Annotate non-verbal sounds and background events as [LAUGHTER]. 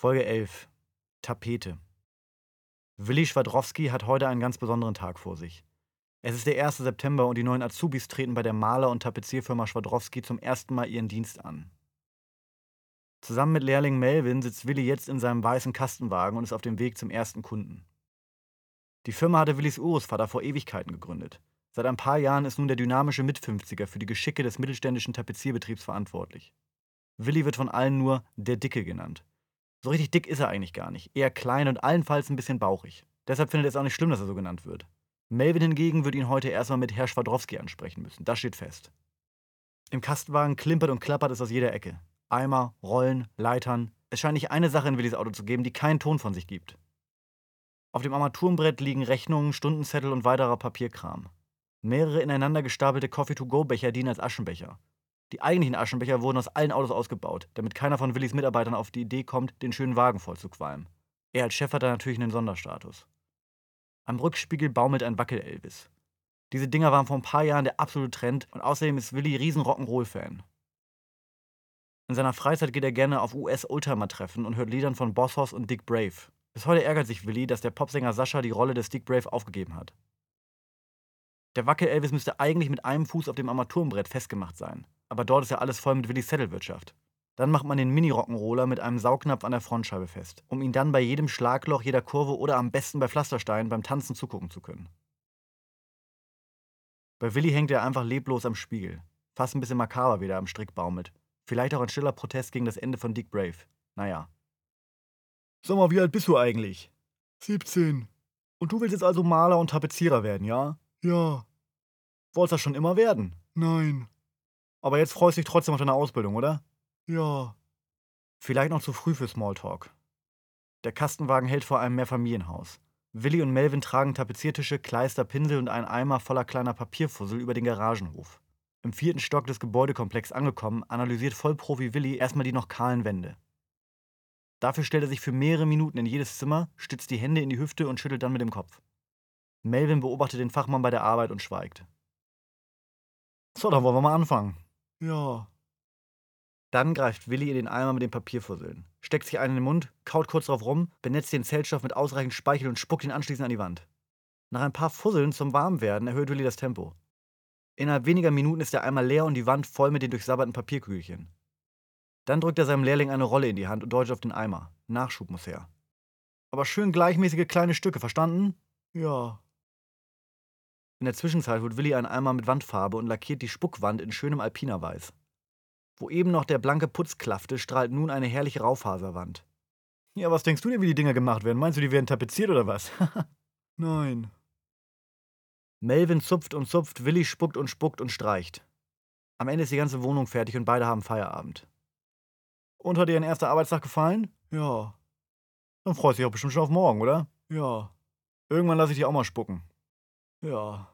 Folge 11. Tapete. Willi Schwadrowski hat heute einen ganz besonderen Tag vor sich. Es ist der 1. September und die neuen Azubis treten bei der Maler- und Tapezierfirma Schwadrowski zum ersten Mal ihren Dienst an. Zusammen mit Lehrling Melvin sitzt Willi jetzt in seinem weißen Kastenwagen und ist auf dem Weg zum ersten Kunden. Die Firma hatte Willis Urgroßvater vor Ewigkeiten gegründet. Seit ein paar Jahren ist nun der dynamische Mit-50er für die Geschicke des mittelständischen Tapezierbetriebs verantwortlich. Willi wird von allen nur der Dicke genannt. So richtig dick ist er eigentlich gar nicht, eher klein und allenfalls ein bisschen bauchig. Deshalb findet er es auch nicht schlimm, dass er so genannt wird. Melvin hingegen wird ihn heute erstmal mit Herr Schwadrowski ansprechen müssen, das steht fest. Im Kastenwagen klimpert und klappert es aus jeder Ecke. Eimer, Rollen, Leitern. Es scheint nicht eine Sache in Willis Auto zu geben, die keinen Ton von sich gibt. Auf dem Armaturenbrett liegen Rechnungen, Stundenzettel und weiterer Papierkram. Mehrere ineinander gestapelte Coffee-to-go-Becher dienen als Aschenbecher. Die eigentlichen Aschenbecher wurden aus allen Autos ausgebaut, damit keiner von Willis Mitarbeitern auf die Idee kommt, den schönen Wagen voll zu qualmen. Er als Chef hat da natürlich einen Sonderstatus. Am Rückspiegel baumelt ein Wackel-Elvis. Diese Dinger waren vor ein paar Jahren der absolute Trend und außerdem ist Willi riesen Rock'n'Roll-Fan. In seiner Freizeit geht er gerne auf US-Oldtimer-Treffen und hört Liedern von Boss Hoss und Dick Brave. Bis heute ärgert sich Willi, dass der Popsänger Sascha die Rolle des Dick Brave aufgegeben hat. Der Wackel-Elvis müsste eigentlich mit einem Fuß auf dem Armaturenbrett festgemacht sein. Aber dort ist ja alles voll mit Willis Zettelwirtschaft. Dann macht man den Mini-Rock'n'Roller mit einem Saugnapf an der Frontscheibe fest, um ihn dann bei jedem Schlagloch, jeder Kurve oder am besten bei Pflastersteinen beim Tanzen zugucken zu können. Bei Willi hängt er einfach leblos am Spiegel. Fast ein bisschen makaber, wie er am Strick baumelt. Vielleicht auch ein stiller Protest gegen das Ende von Dick Brave. Naja. Sag mal, wie alt bist du eigentlich? 17. Und du willst jetzt also Maler und Tapezierer werden, ja? Ja. Wolltest das schon immer werden? Nein. Aber jetzt freust du dich trotzdem auf deine Ausbildung, oder? Ja. Vielleicht noch zu früh für Smalltalk. Der Kastenwagen hält vor einem Mehrfamilienhaus. Willi und Melvin tragen Tapeziertische, Kleister, Pinsel und einen Eimer voller kleiner Papierfussel über den Garagenhof. Im vierten Stock des Gebäudekomplexes angekommen, analysiert Vollprofi Willi erstmal die noch kahlen Wände. Dafür stellt er sich für mehrere Minuten in jedes Zimmer, stützt die Hände in die Hüfte und schüttelt dann mit dem Kopf. Melvin beobachtet den Fachmann bei der Arbeit und schweigt. So, dann wollen wir mal anfangen. Ja. Dann greift Willi in den Eimer mit den Papierfusseln, steckt sich einen in den Mund, kaut kurz drauf rum, benetzt den Zellstoff mit ausreichend Speichel und spuckt ihn anschließend an die Wand. Nach ein paar Fusseln zum Warmwerden erhöht Willi das Tempo. Innerhalb weniger Minuten ist der Eimer leer und die Wand voll mit den durchsabberten Papierkügelchen. Dann drückt er seinem Lehrling eine Rolle in die Hand und deutet auf den Eimer. Nachschub muss her. Aber schön gleichmäßige kleine Stücke, verstanden? Ja. In der Zwischenzeit holt Willi einen Eimer mit Wandfarbe und lackiert die Spuckwand in schönem Alpinerweiß. Wo eben noch der blanke Putz klaffte, strahlt nun eine herrliche Raufaserwand. Ja, was denkst du denn, wie die Dinger gemacht werden? Meinst du, die werden tapeziert oder was? [LAUGHS] Nein. Melvin zupft und zupft, Willi spuckt und spuckt und streicht. Am Ende ist die ganze Wohnung fertig und beide haben Feierabend. Und hat dir dein erster Arbeitstag gefallen? Ja. Dann freust du dich auch bestimmt schon auf morgen, oder? Ja. Irgendwann lasse ich dich auch mal spucken. Ja.